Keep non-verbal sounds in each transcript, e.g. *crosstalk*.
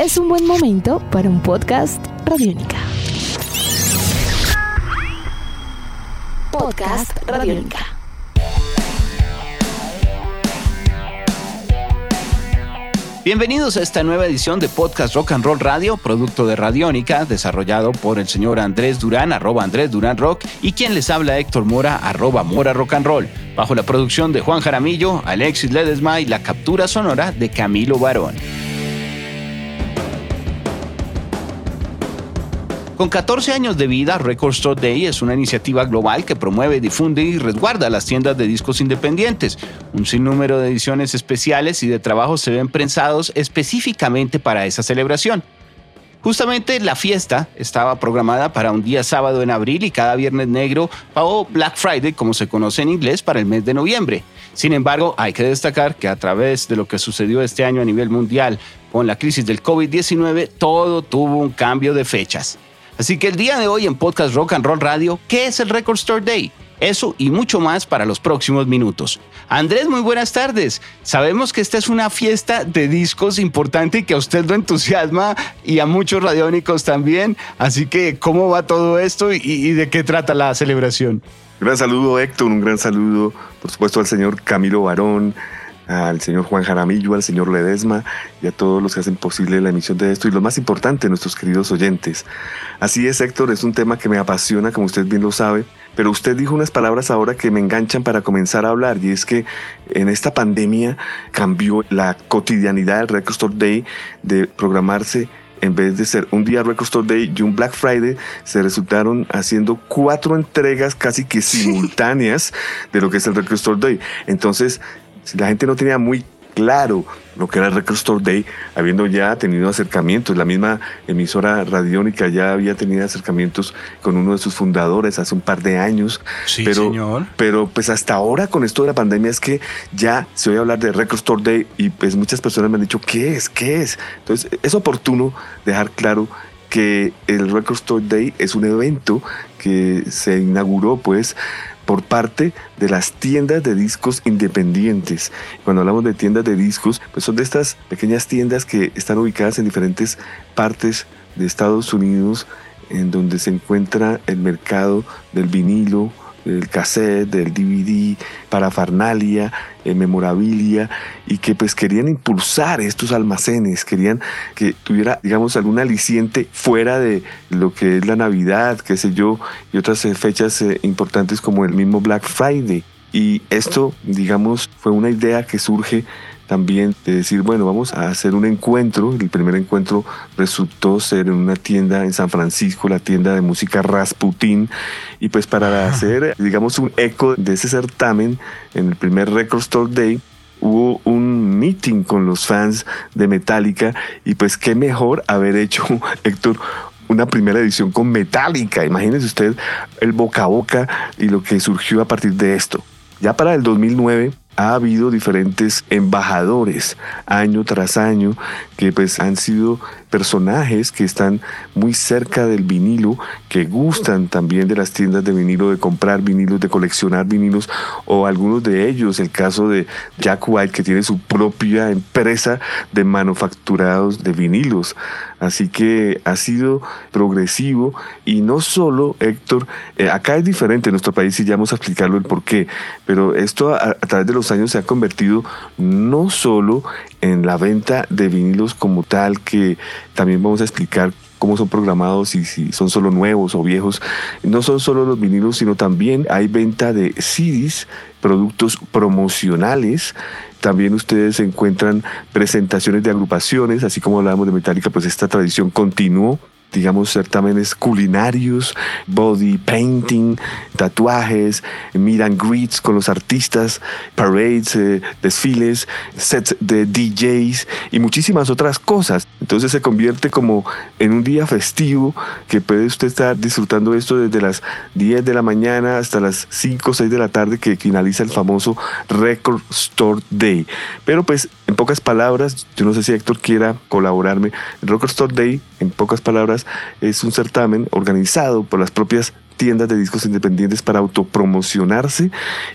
es un buen momento para un podcast Radiónica. Podcast Radiónica. Bienvenidos a esta nueva edición de Podcast Rock and Roll Radio, producto de Radiónica, desarrollado por el señor Andrés Durán, arroba Andrés Durán Rock, y quien les habla Héctor Mora, arroba Mora Rock and Roll, bajo la producción de Juan Jaramillo, Alexis Ledesma y la captura sonora de Camilo Barón. Con 14 años de vida, Record Store Day es una iniciativa global que promueve, difunde y resguarda las tiendas de discos independientes. Un sinnúmero de ediciones especiales y de trabajos se ven prensados específicamente para esa celebración. Justamente la fiesta estaba programada para un día sábado en abril y cada viernes negro o Black Friday, como se conoce en inglés, para el mes de noviembre. Sin embargo, hay que destacar que a través de lo que sucedió este año a nivel mundial con la crisis del COVID-19, todo tuvo un cambio de fechas. Así que el día de hoy en Podcast Rock and Roll Radio, ¿qué es el Record Store Day? Eso y mucho más para los próximos minutos. Andrés, muy buenas tardes. Sabemos que esta es una fiesta de discos importante y que a usted lo entusiasma y a muchos radiónicos también. Así que, ¿cómo va todo esto y, de qué trata la celebración? Un gran saludo, Héctor. Un gran saludo, por supuesto, al señor Camilo Barón al señor Juan Jaramillo, al señor Ledesma y a todos los que hacen posible la emisión de esto y lo más importante, nuestros queridos oyentes. Así es, Héctor, es un tema que me apasiona, como usted bien lo sabe, pero usted dijo unas palabras ahora que me enganchan para comenzar a hablar y es que en esta pandemia cambió la cotidianidad del Record Store Day de programarse en vez de ser un día Record Store Day y un Black Friday, se resultaron haciendo cuatro entregas casi que simultáneas de lo que es el Record Store Day. Entonces, si la gente no tenía muy claro lo que era el Record Store Day, habiendo ya tenido acercamientos, la misma emisora radiónica ya había tenido acercamientos con uno de sus fundadores hace un par de años. Sí, pero, señor. Pero pues hasta ahora con esto de la pandemia es que ya se oye hablar de Record Store Day y pues muchas personas me han dicho, ¿qué es? ¿Qué es? Entonces es oportuno dejar claro que el Record Store Day es un evento que se inauguró pues por parte de las tiendas de discos independientes. Cuando hablamos de tiendas de discos, pues son de estas pequeñas tiendas que están ubicadas en diferentes partes de Estados Unidos, en donde se encuentra el mercado del vinilo, del cassette, del DVD, parafarnalia, eh, memorabilia, y que pues querían impulsar estos almacenes, querían que tuviera, digamos, algún aliciente fuera de lo que es la Navidad, qué sé yo, y otras eh, fechas eh, importantes como el mismo Black Friday. Y esto, digamos, fue una idea que surge también de decir, bueno, vamos a hacer un encuentro. El primer encuentro resultó ser en una tienda en San Francisco, la tienda de música Rasputin. Y pues para hacer, digamos, un eco de ese certamen, en el primer Record Store Day, hubo un meeting con los fans de Metallica y pues qué mejor haber hecho, *laughs* Héctor, una primera edición con Metallica. Imagínese usted el boca a boca y lo que surgió a partir de esto. Ya para el 2009 ha habido diferentes embajadores año tras año que pues han sido personajes que están muy cerca del vinilo, que gustan también de las tiendas de vinilo, de comprar vinilos, de coleccionar vinilos, o algunos de ellos, el caso de Jack White, que tiene su propia empresa de manufacturados de vinilos. Así que ha sido progresivo y no solo, Héctor, eh, acá es diferente en nuestro país y ya vamos a explicarlo el por qué, pero esto a, a través de los años se ha convertido no solo en la venta de vinilos como tal, que también vamos a explicar cómo son programados y si son solo nuevos o viejos. No son solo los vinilos, sino también hay venta de CDs, productos promocionales. También ustedes encuentran presentaciones de agrupaciones, así como hablábamos de Metallica, pues esta tradición continuó digamos, certámenes culinarios, body painting, tatuajes, meet and greets con los artistas, parades, eh, desfiles, sets de DJs y muchísimas otras cosas. Entonces se convierte como en un día festivo que puede usted estar disfrutando esto desde las 10 de la mañana hasta las 5 o 6 de la tarde que finaliza el famoso Record Store Day. Pero pues en pocas palabras, yo no sé si Héctor quiera colaborarme, Record Store Day, en pocas palabras, es un certamen organizado por las propias tiendas de discos independientes para autopromocionarse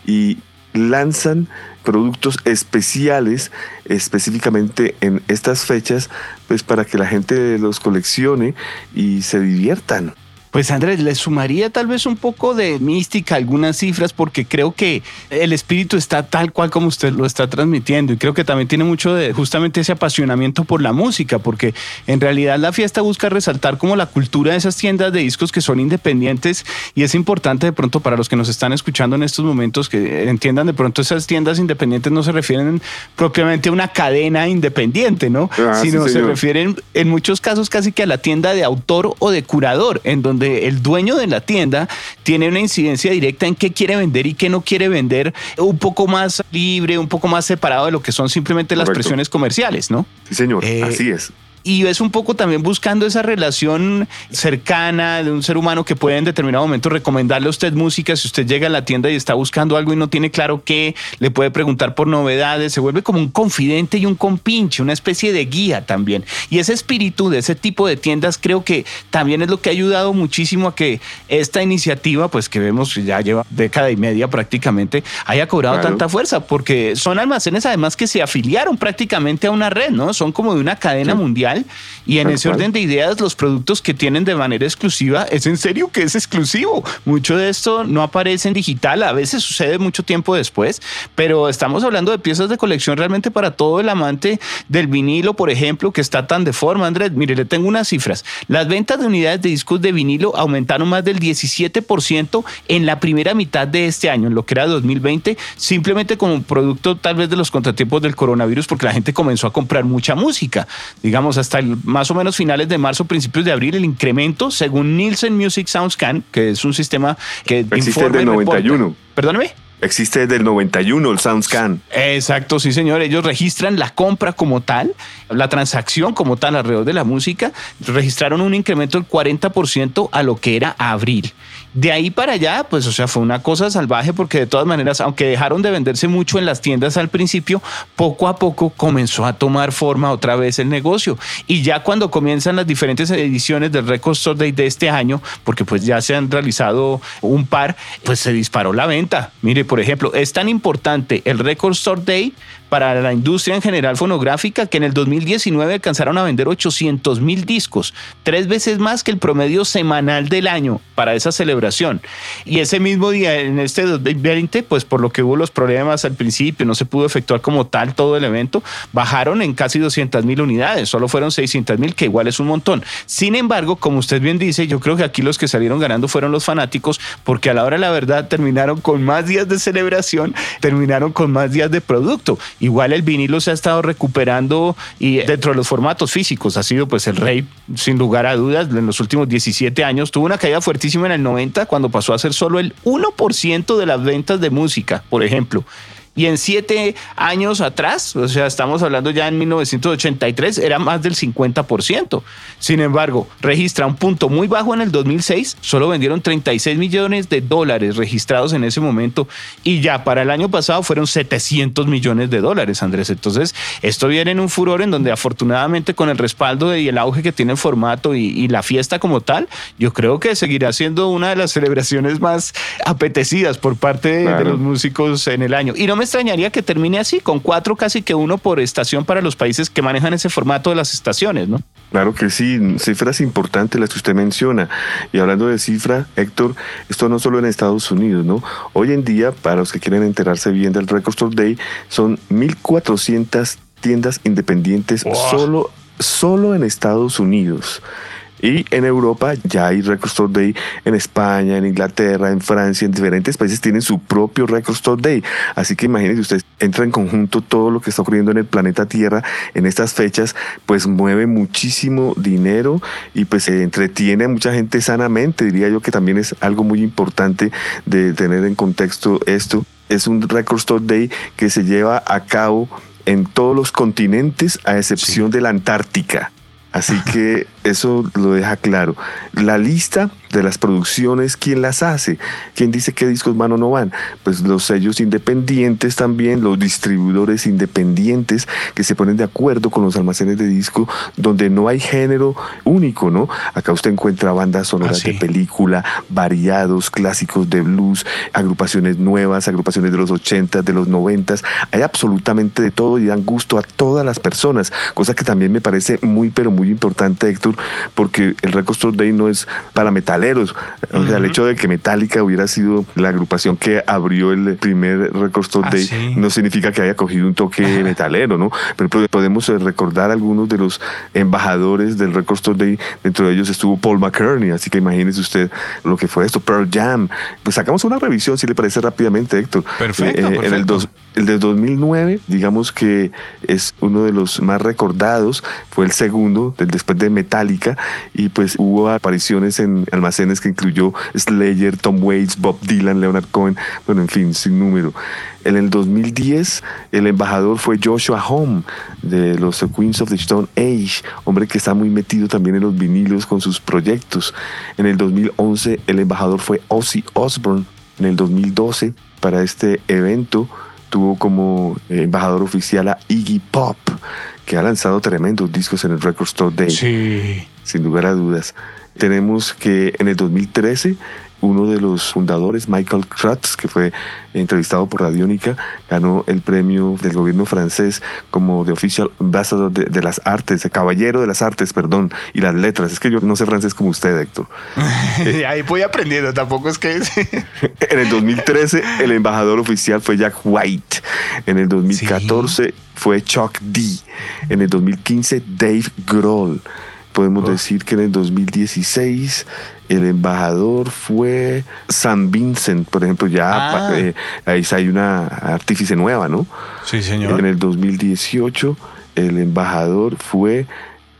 y lanzan productos especiales específicamente en estas fechas, pues para que la gente los coleccione y se diviertan. Pues Andrés, le sumaría tal vez un poco de mística, algunas cifras, porque creo que el espíritu está tal cual como usted lo está transmitiendo y creo que también tiene mucho de justamente ese apasionamiento por la música, porque en realidad la fiesta busca resaltar como la cultura de esas tiendas de discos que son independientes y es importante de pronto para los que nos están escuchando en estos momentos que entiendan de pronto esas tiendas independientes no se refieren propiamente a una cadena independiente, ¿no? Ah, Sino se refieren en muchos casos casi que a la tienda de autor o de curador, en donde el dueño de la tienda tiene una incidencia directa en qué quiere vender y qué no quiere vender, un poco más libre, un poco más separado de lo que son simplemente las presiones comerciales, ¿no? Sí, señor, eh, así es y es un poco también buscando esa relación cercana de un ser humano que puede en determinado momento recomendarle a usted música. Si usted llega a la tienda y está buscando algo y no tiene claro qué, le puede preguntar por novedades, se vuelve como un confidente y un compinche, una especie de guía también. Y ese espíritu de ese tipo de tiendas creo que también es lo que ha ayudado muchísimo a que esta iniciativa, pues que vemos ya lleva década y media prácticamente, haya cobrado tanta fuerza, porque son almacenes además que se afiliaron prácticamente a una red, ¿no? Son como de una cadena mundial y en ese orden de ideas los productos que tienen de manera exclusiva es en serio que es exclusivo. Mucho de esto no aparece en digital, a veces sucede mucho tiempo después, pero estamos hablando de piezas de colección realmente para todo el amante del vinilo, por ejemplo, que está tan de forma, Andrés. Mire, le tengo unas cifras. Las ventas de unidades de discos de vinilo aumentaron más del 17% en la primera mitad de este año, en lo que era 2020, simplemente como producto tal vez de los contratiempos del coronavirus, porque la gente comenzó a comprar mucha música. Digamos, hasta más o menos finales de marzo, principios de abril, el incremento, según Nielsen Music Soundscan, que es un sistema que existe desde el 91. Perdóneme. Existe desde el 91 el SoundScan. Exacto, sí, señor. Ellos registran la compra como tal, la transacción como tal alrededor de la música. Registraron un incremento del 40% a lo que era abril. De ahí para allá, pues, o sea, fue una cosa salvaje porque de todas maneras, aunque dejaron de venderse mucho en las tiendas al principio, poco a poco comenzó a tomar forma otra vez el negocio. Y ya cuando comienzan las diferentes ediciones del Record Store Day de este año, porque pues ya se han realizado un par, pues se disparó la venta. Mire, por ejemplo, es tan importante el Record Store Day para la industria en general fonográfica que en el 2019 alcanzaron a vender 800 mil discos, tres veces más que el promedio semanal del año para esa celebración. Y ese mismo día, en este 2020, pues por lo que hubo los problemas al principio, no se pudo efectuar como tal todo el evento, bajaron en casi 200 mil unidades, solo fueron 600 mil, que igual es un montón. Sin embargo, como usted bien dice, yo creo que aquí los que salieron ganando fueron los fanáticos, porque a la hora de la verdad terminaron con más días de celebración, terminaron con más días de producto. Igual el vinilo se ha estado recuperando y dentro de los formatos físicos ha sido pues el rey sin lugar a dudas en los últimos 17 años. Tuvo una caída fuertísima en el 90 cuando pasó a ser solo el 1% de las ventas de música, por ejemplo. Y en siete años atrás, o sea, estamos hablando ya en 1983, era más del 50%. Sin embargo, registra un punto muy bajo en el 2006, solo vendieron 36 millones de dólares registrados en ese momento y ya para el año pasado fueron 700 millones de dólares, Andrés. Entonces, esto viene en un furor en donde afortunadamente con el respaldo y el auge que tiene el formato y, la fiesta como tal, yo creo que seguirá siendo una de las celebraciones más apetecidas por parte de, los músicos en el año. Y no me extrañaría que termine así, con cuatro casi que uno por estación para los países que manejan ese formato de las estaciones, ¿no? Claro que sí, cifras importantes las que usted menciona. Y hablando de cifra, Héctor, esto no solo en Estados Unidos, ¿no? Hoy en día, para los que quieren enterarse bien del Record Store Day, son 1.400 tiendas independientes solo, solo en Estados Unidos. Y en Europa ya hay Record Store Day, en España, en Inglaterra, en Francia, en diferentes países tienen su propio Record Store Day. Así que imagínense ustedes, entra en conjunto todo lo que está ocurriendo en el planeta Tierra en estas fechas, pues mueve muchísimo dinero y pues se entretiene a mucha gente sanamente. Diría yo que también es algo muy importante de tener en contexto esto. Es un Record Store Day que se lleva a cabo en todos los continentes a excepción de la Antártica. Así que eso lo deja claro. La lista de las producciones, ¿quién las hace? ¿Quién dice qué discos van o no van? Pues los sellos independientes también, los distribuidores independientes que se ponen de acuerdo con los almacenes de disco donde no hay género único, ¿no? Acá usted encuentra bandas sonoras Ah, de película, variados, clásicos de blues, agrupaciones nuevas, agrupaciones de los 80, de los 90, hay absolutamente de todo y dan gusto a todas las personas, cosa que también me parece muy pero muy importante, Héctor, porque el Record Store Day no es para metaleros, o sea, el hecho de que Metallica hubiera sido la agrupación que abrió el primer Record Store Ah, Day sí. no significa que haya cogido un toque metalero, ¿no? Pero po- podemos eh, recordar algunos de los embajadores del Record Store Day, dentro de ellos estuvo Paul McCartney, así que imagínese usted lo que fue esto, Pearl Jam. Pues sacamos una revisión, si le parece rápidamente, Héctor. Perfecto, En el, perfecto. dos- el de 2009, digamos que es uno de los más recordados, fue el segundo, después de Metallica, y pues hubo apariciones en almacenes que incluyó Slayer, Tom Waits, Bob Dylan, Leonard Cohen, bueno, en fin, sin número. En el 2010, el embajador fue Joshua Home, de los Queens of the Stone Age, hombre que está muy metido también en los vinilos con sus proyectos. En el 2011, el embajador fue Ozzy Osbourne. En el 2012, para este evento, tuvo como eh, embajador oficial a Iggy Pop, que ha lanzado tremendos discos en el Record Store Day Sí. sin lugar a dudas. Tenemos que en el 2013 uno de los fundadores, Michael Kratz, que fue entrevistado por Radiónica, ganó el premio del gobierno francés como de Official Ambassador de, de las Artes, de Caballero de las Artes, perdón, y las Letras. Es que yo no sé francés como usted, Héctor. *laughs* Ahí voy aprendiendo, tampoco es que... *laughs* En el 2013 el embajador oficial fue Jack White. En el 2014 fue Chuck D. En el 2015 Dave Grohl. Podemos Oh. decir que en el 2016 el embajador fue San Vincent, por ejemplo, ya Ah. eh, ahí hay una artífice nueva, ¿no? Sí, señor. En el 2018 el embajador fue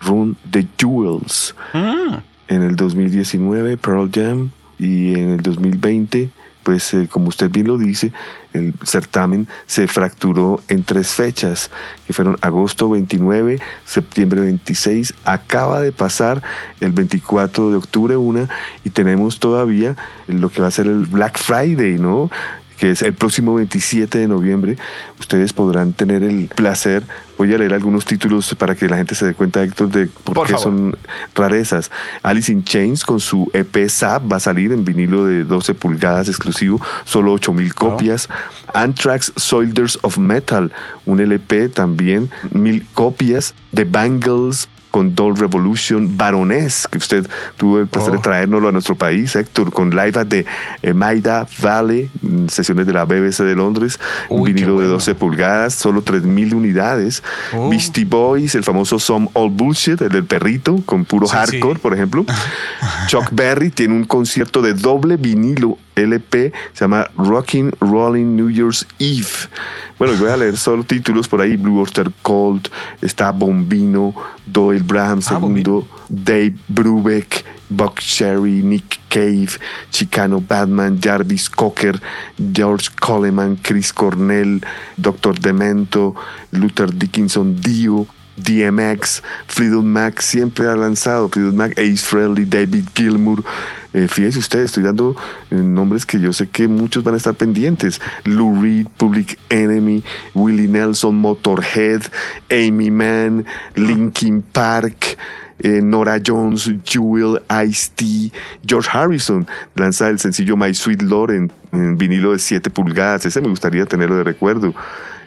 Run the Jewels. Mm. En el 2019 Pearl Jam y en el 2020, pues eh, como usted bien lo dice, el certamen se fracturó en tres fechas, que fueron agosto 29, septiembre 26, acaba de pasar el 24 de octubre una y tenemos todavía lo que va a ser el Black Friday, ¿no? Que es el próximo 27 de noviembre, ustedes podrán tener el placer. Voy a leer algunos títulos para que la gente se dé cuenta, Héctor, de por, Por qué favor. son rarezas. Alice in Chains con su EP Zap va a salir en vinilo de 12 pulgadas exclusivo, solo 8 mil copias. Anthrax Soldiers of Metal, un LP también, mil copias. The Bangles con Doll Revolution, Baroness, que usted tuvo el placer Oh. de traérnoslo a nuestro país, Héctor, con live de eh, Maida Valley, mm, sesiones de la BBC de Londres, un Uy, vinilo de bueno. 12 pulgadas, solo 3.000 unidades. Oh. Beastie Boys, el famoso Some All Bullshit, el del perrito, con puro Sí, hardcore, sí. por ejemplo. *laughs* Chuck Berry tiene un concierto de doble vinilo LP, se llama Rocking Rolling New Year's Eve. Bueno, voy a leer solo títulos por ahí, Blue Oyster Cult, está Bombino, Doyle Braham Ah, II, Bombino. Dave Brubeck, Buck Cherry, Nick Cave, Chicano Batman, Jarvis Cocker, George Coleman, Chris Cornell, Dr. Demento, Luther Dickinson Dio, DMX, Fleetwood Mac siempre ha lanzado, Fleetwood Mac, Ace Frehley, David Gilmour. Eh, fíjese usted, estoy dando eh, nombres que yo sé que muchos van a estar pendientes. Lou Reed, Public Enemy, Willie Nelson, Motorhead, Amy Mann, Linkin Park. eh, Nora Jones, Jewel, Ice-T, George Harrison lanza el sencillo My Sweet Lord en, vinilo de 7 pulgadas. Ese me gustaría tenerlo de recuerdo.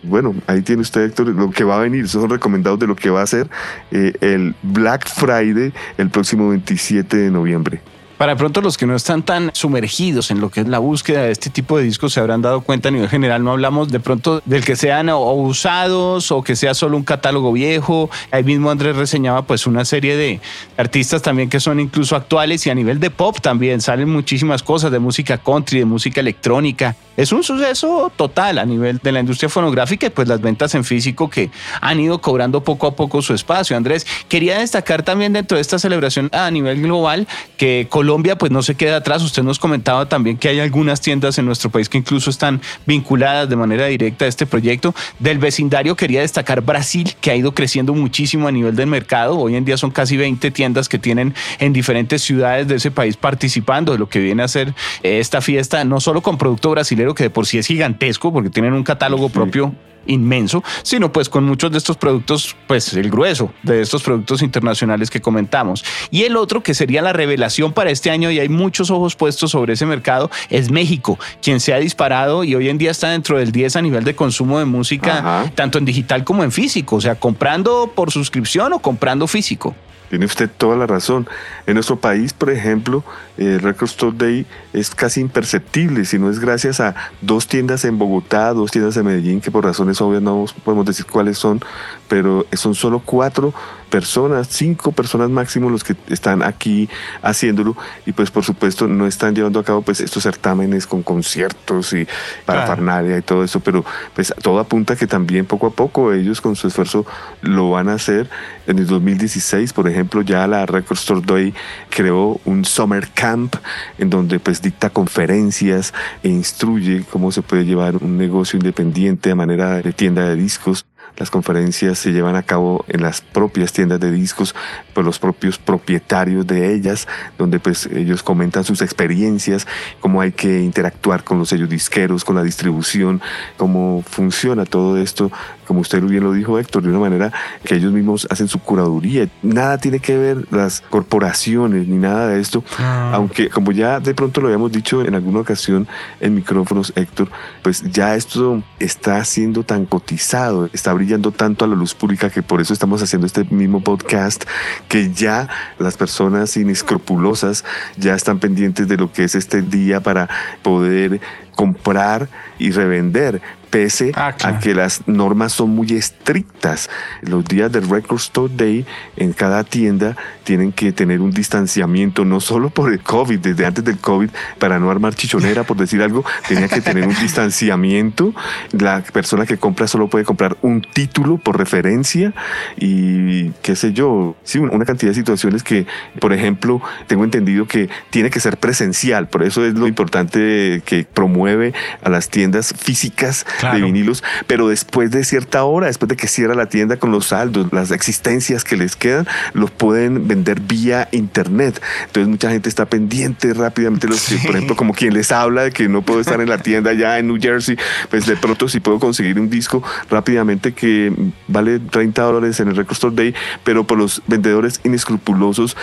Bueno, ahí tiene usted, Héctor, lo que va a venir. Son recomendados de lo que va a ser eh, el Black Friday el próximo 27 de noviembre. Para pronto los que no están tan sumergidos en lo que es la búsqueda de este tipo de discos se habrán dado cuenta a nivel general, no hablamos de pronto del que sean usados o que sea solo un catálogo viejo. Ahí mismo Andrés reseñaba pues una serie de artistas también que son incluso actuales y a nivel de pop también salen muchísimas cosas de música country, de música electrónica. Es un suceso total a nivel de la industria fonográfica y pues las ventas en físico que han ido cobrando poco a poco su espacio. Andrés, quería destacar también dentro de esta celebración a nivel global que Colombia Colombia pues no se queda atrás. Usted nos comentaba también que hay algunas tiendas en nuestro país que incluso están vinculadas de manera directa a este proyecto. Del vecindario quería destacar Brasil, que ha ido creciendo muchísimo a nivel del mercado. Hoy en día son casi 20 tiendas que tienen en diferentes ciudades de ese país participando de lo que viene a ser eh, esta fiesta, no solo con producto brasilero, que de por sí es gigantesco, porque tienen un catálogo propio inmenso, sino pues con muchos de estos productos, pues el grueso de estos productos internacionales que comentamos. Y el otro que sería la revelación para este año y hay muchos ojos puestos sobre ese mercado es México, quien se ha disparado y hoy en día está dentro del 10 a nivel de consumo de música, tanto en digital como en físico, o sea, comprando por suscripción o comprando físico. Tiene usted toda la razón. En nuestro país, por ejemplo, el Record Store Day es casi imperceptible, si no es gracias a dos tiendas en Bogotá, dos tiendas en Medellín, que por razones obvias no podemos decir cuáles son, pero son solo cuatro personas, cinco personas máximo los que están aquí haciéndolo y pues por supuesto no están llevando a cabo pues estos certámenes con conciertos y parafernalia y todo eso, pero pues todo apunta que también poco a poco ellos con su esfuerzo lo van a hacer. En el 2016, por ejemplo, ya la Record Store Day creó un Summer Camp en donde pues dicta conferencias e instruye cómo se puede llevar un negocio independiente de manera de tienda de discos las conferencias se llevan a cabo en las propias tiendas de discos por los propios propietarios de ellas, donde pues ellos comentan sus experiencias, cómo hay que interactuar con los sellos disqueros, con la distribución, cómo funciona todo esto, como usted bien lo dijo Héctor, de una manera que ellos mismos hacen su curaduría. Nada tiene que ver las corporaciones ni nada de esto, ah. aunque como ya de pronto lo habíamos dicho en alguna ocasión en micrófonos Héctor, pues ya esto está siendo tan cotizado, está brillando tanto a la luz pública que por eso estamos haciendo este mismo podcast, que ya las personas inescrupulosas ya están pendientes de lo que es este día para poder comprar y revender pese ah, a que las normas son muy estrictas. Los días del Record Store Day en cada tienda tienen que tener un distanciamiento, no solo por el COVID, desde antes del COVID, para no armar chichonera, por decir algo, tenía que tener un distanciamiento. La persona que compra solo puede comprar un título por referencia y qué sé yo, sí, una cantidad de situaciones que, por ejemplo, tengo entendido que tiene que ser presencial, por eso es lo importante que promueve a las tiendas físicas de vinilos, pero después de cierta hora, después de que cierra la tienda con los saldos, las existencias que les quedan, los pueden vender vía internet. Entonces mucha gente está pendiente rápidamente, los por ejemplo, como quien les habla de que no puedo estar en la tienda ya en New Jersey, pues de pronto si puedo conseguir un disco rápidamente que vale 30 dólares en el Record Store Day, pero por los vendedores inescrupulosos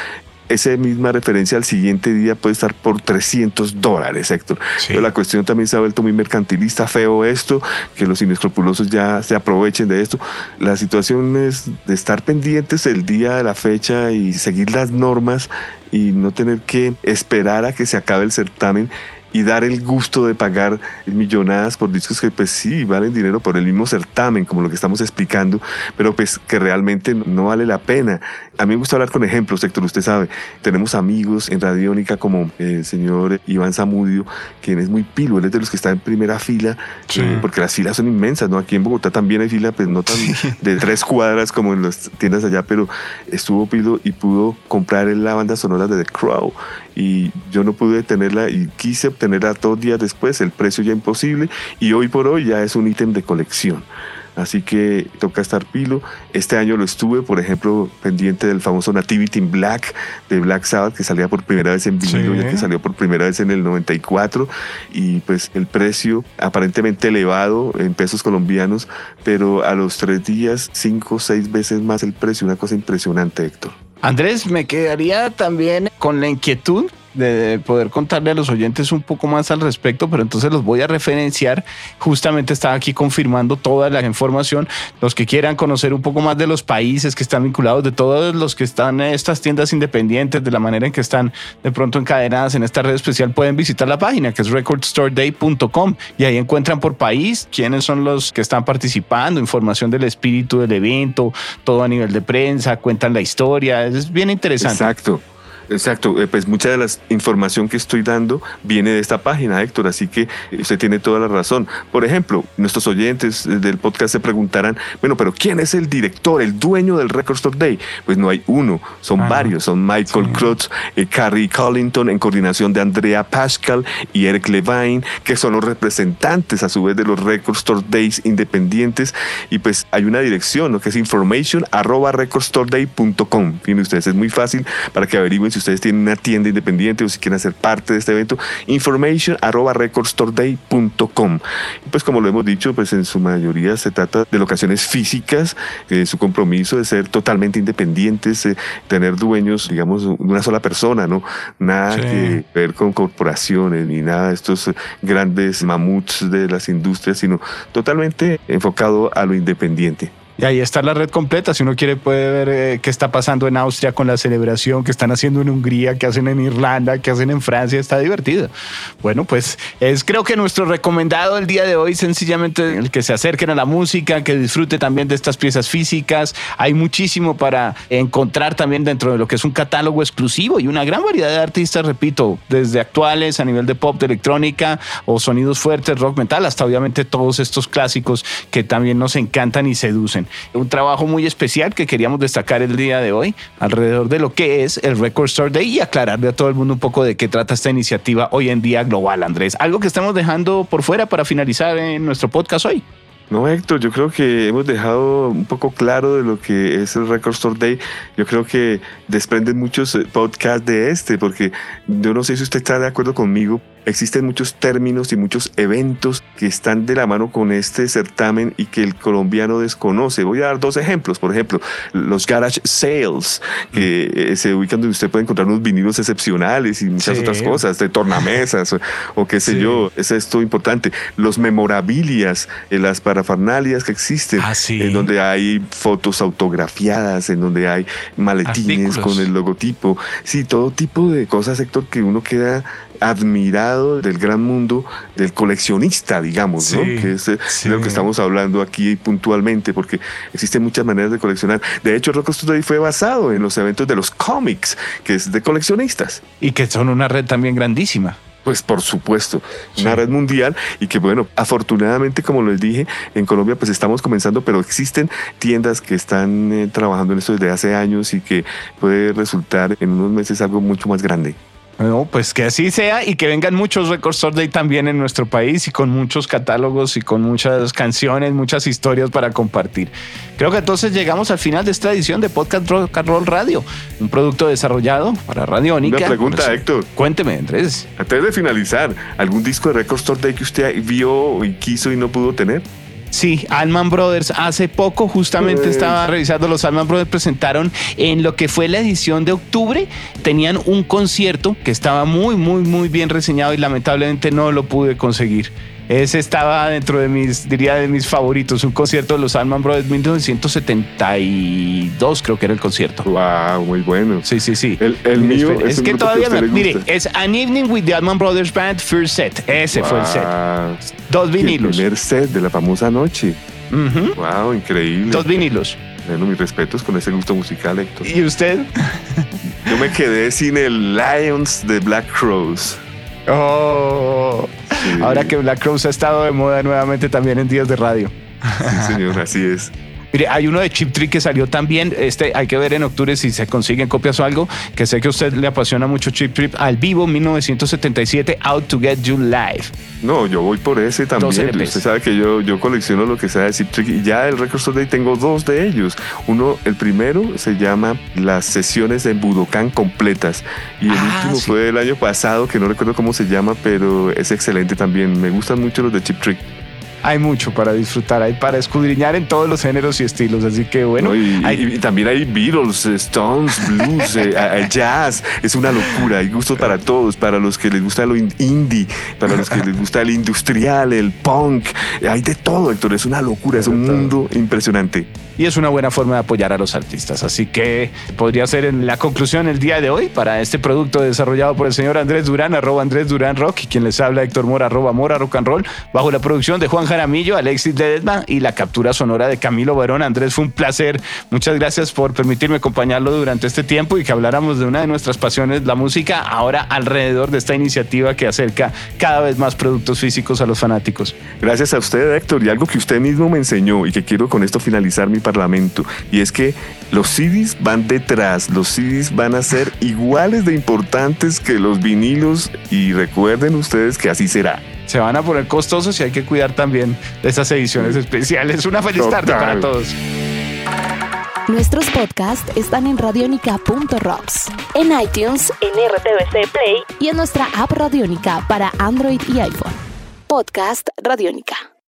esa misma referencia al siguiente día puede estar por 300 dólares, Héctor. Pero la cuestión también se ha vuelto muy mercantilista, feo esto, que los inescrupulosos ya se aprovechen de esto. La situación es de estar pendientes el día de la fecha y seguir las normas y no tener que esperar a que se acabe el certamen y dar el gusto de pagar millonadas por discos que pues sí valen dinero por el mismo certamen, como lo que estamos explicando, pero pues que realmente no vale la pena. A mí me gusta hablar con ejemplos, Héctor, usted sabe. Tenemos amigos en Radiónica como el señor Iván Zamudio, quien es muy pilo, él es de los que está en primera fila, eh, porque las filas son inmensas, ¿no? Aquí en Bogotá también hay fila, pues no tan de tres cuadras como en las tiendas allá, pero estuvo pilo y pudo comprar la banda sonora de The Crow y yo no pude tenerla y quise obtenerla dos días después, el precio ya imposible y hoy por hoy ya es un ítem de colección. Así que toca estar pilo. Este año lo estuve, por ejemplo, pendiente del famoso Nativity in Black de Black Sabbath, que salía por primera vez en vinilo, ya que salió por primera vez en el 94. Y pues el precio aparentemente elevado en pesos colombianos, pero a los tres días, cinco o seis veces más el precio. Una cosa impresionante, Héctor. Andrés, me quedaría también con la inquietud de poder contarle a los oyentes un poco más al respecto, pero entonces los voy a referenciar. Justamente estaba aquí confirmando toda la información. Los que quieran conocer un poco más de los países que están vinculados, de todos los que están en estas tiendas independientes, de la manera en que están de pronto encadenadas en esta red especial, pueden visitar la página que es recordstoreday.com y ahí encuentran por país quiénes son los que están participando, información del espíritu del evento, todo a nivel de prensa, cuentan la historia. Es bien interesante. Exacto. Exacto, eh, pues mucha de la información que estoy dando viene de esta página, Héctor, así que usted tiene toda la razón. Por ejemplo, nuestros oyentes del podcast se preguntarán, bueno, pero ¿quién es el director, el dueño del Record Store Day? Pues no hay uno, son Ah, varios, son Michael sí. Eh, Carrie Collington, en coordinación de Andrea Pascal y Eric Levine, que son los representantes a su vez de los Record Store Days independientes. Y pues hay una dirección, ¿no? que es information arroba recordstoreday.com. Fíjense ustedes, es muy fácil para que averigüen si ustedes tienen una tienda independiente o si quieren ser parte de este evento. Information arroba recordstoreday.com. Pues como lo hemos dicho, pues en su mayoría se trata de locaciones físicas, eh, su compromiso de ser totalmente independientes, eh, tener dueños, digamos, de una sola persona, ¿no? Nada Sí. que ver con corporaciones ni nada de estos grandes mamuts de las industrias, sino totalmente enfocado a lo independiente. Y ahí está la red completa. Si uno quiere puede ver eh, qué está pasando en Austria con la celebración, qué están haciendo en Hungría, qué hacen en Irlanda, qué hacen en Francia. Está divertido. Bueno, pues es creo que nuestro recomendado el día de hoy, sencillamente el que se acerquen a la música, que disfrute también de estas piezas físicas. Hay muchísimo para encontrar también dentro de lo que es un catálogo exclusivo y una gran variedad de artistas, repito, desde actuales a nivel de pop, de electrónica o sonidos fuertes, rock metal, hasta obviamente todos estos clásicos que también nos encantan y seducen. Un trabajo muy especial que queríamos destacar el día de hoy alrededor de lo que es el Record Store Day y aclararle a todo el mundo un poco de qué trata esta iniciativa hoy en día global, Andrés. Algo que estamos dejando por fuera para finalizar en nuestro podcast hoy. No, Héctor, yo creo que hemos dejado un poco claro de lo que es el Record Store Day. Yo creo que desprenden muchos podcasts de este, porque yo no sé si usted está de acuerdo conmigo. Existen muchos términos y muchos eventos que están de la mano con este certamen y que el colombiano desconoce. Voy a dar dos ejemplos. Por ejemplo, los garage sales, que eh, se ubican donde usted puede encontrar unos vinilos excepcionales y muchas Sí. otras cosas, de tornamesas o, o qué sé Sí. yo. Es esto importante. Los memorabilias, eh, las parafernalias que existen, Ah, sí. en donde hay fotos autografiadas, en donde hay maletines Artículos. con el logotipo. Sí, todo tipo de cosas, Héctor, que uno queda admirado del gran mundo del coleccionista, digamos, ¿no? Que es eh, sí. de lo que estamos hablando aquí puntualmente, porque existen muchas maneras de coleccionar. De hecho, Rock Studio fue basado en los eventos de los cómics, que es de coleccionistas. Y que son una red también grandísima. Pues por supuesto, Sí. una red mundial y que bueno, afortunadamente como les dije, en Colombia pues estamos comenzando, pero existen tiendas que están eh, trabajando en esto desde hace años y que puede resultar en unos meses algo mucho más grande. No, pues que así sea y que vengan muchos Record Store Day también en nuestro país y con muchos catálogos y con muchas canciones, muchas historias para compartir. Creo que entonces llegamos al final de esta edición de Podcast Rock and Roll Radio, un producto desarrollado para Radiónica. Una pregunta. Héctor. Cuénteme, Andrés. Antes de finalizar, ¿algún disco de Record Store Day que usted vio y quiso y no pudo tener? Sí, Allman Brothers. Hace poco justamente Pues. estaba revisando, los Allman Brothers presentaron en lo que fue la edición de octubre, tenían un concierto que estaba muy, muy, muy bien reseñado y lamentablemente no lo pude conseguir. Ese estaba dentro de mis, diría, de mis favoritos, un concierto de los Allman Brothers 1972, creo que era el concierto. Wow, muy bueno. Sí, sí, sí. El- mío es que que todavía me, le mire, es An Evening with the Allman Brothers Band First Set. Ese fue el set. Dos Y El vinilos. primer set de la famosa noche. Wow, increíble. Dos vinilos. Bueno, mis respetos con ese gusto musical, Héctor. ¿Y usted? Yo me quedé sin el Lions de Black Crows. Oh. Sí. Ahora que Black Crowes ha estado de moda nuevamente también en días de radio. Sí, señor, así es. Mire, hay uno de Chip Trick que salió también. Este hay que ver en octubre si se consiguen copias o algo. Que sé que a usted le apasiona mucho Chip Trip al vivo 1977 Out to Get You Live. No, yo voy por ese también. Usted sabe que yo, yo colecciono lo que sea de Zip Trick y ya el Record Store Day tengo dos de ellos. Uno, el primero se llama Las sesiones de Budokan completas y el Ah, último sí. fue el año pasado que no recuerdo cómo se llama, pero es excelente también. Me gustan mucho los de Chip Trick. Hay mucho para disfrutar, hay para escudriñar en todos los géneros y estilos. Así que bueno, ¿no? y, hay- y- y también hay Beatles, eh, Stones, blues, eh, eh, jazz. Es una locura. Hay gustos para todos, para los que les gusta lo in- indie, para los que les gusta el industrial, el punk. Hay de todo, Héctor. Es una locura. Es un mundo impresionante. y es una buena forma de apoyar a los artistas. Así que podría ser en la conclusión el día de hoy para este producto desarrollado por el señor Andrés Durán, arroba Andrés Durán Rock, y quien les habla Héctor Mora, arroba Mora Rock and Roll, bajo la producción de Juan Jaramillo, Alexis Ledesma y la captura sonora de Camilo Barón. Andrés, fue un placer. Muchas gracias por permitirme acompañarlo durante este tiempo y que habláramos de una de nuestras pasiones, la música, ahora alrededor de esta iniciativa que acerca cada vez más productos físicos a los fanáticos. Gracias a usted, Héctor, y algo que usted mismo me enseñó y que quiero con esto finalizar mi parlamento, y es que los CDs van detrás, los CDs van a ser iguales de importantes que los vinilos y recuerden ustedes que así será. Se van a poner costosos y hay que cuidar también de esas ediciones especiales. Una feliz tarde para todos. Nuestros podcasts están en radionica.rocks, en iTunes, en RTVC Play y en nuestra app Radionica para Android y iPhone. Podcast Radionica.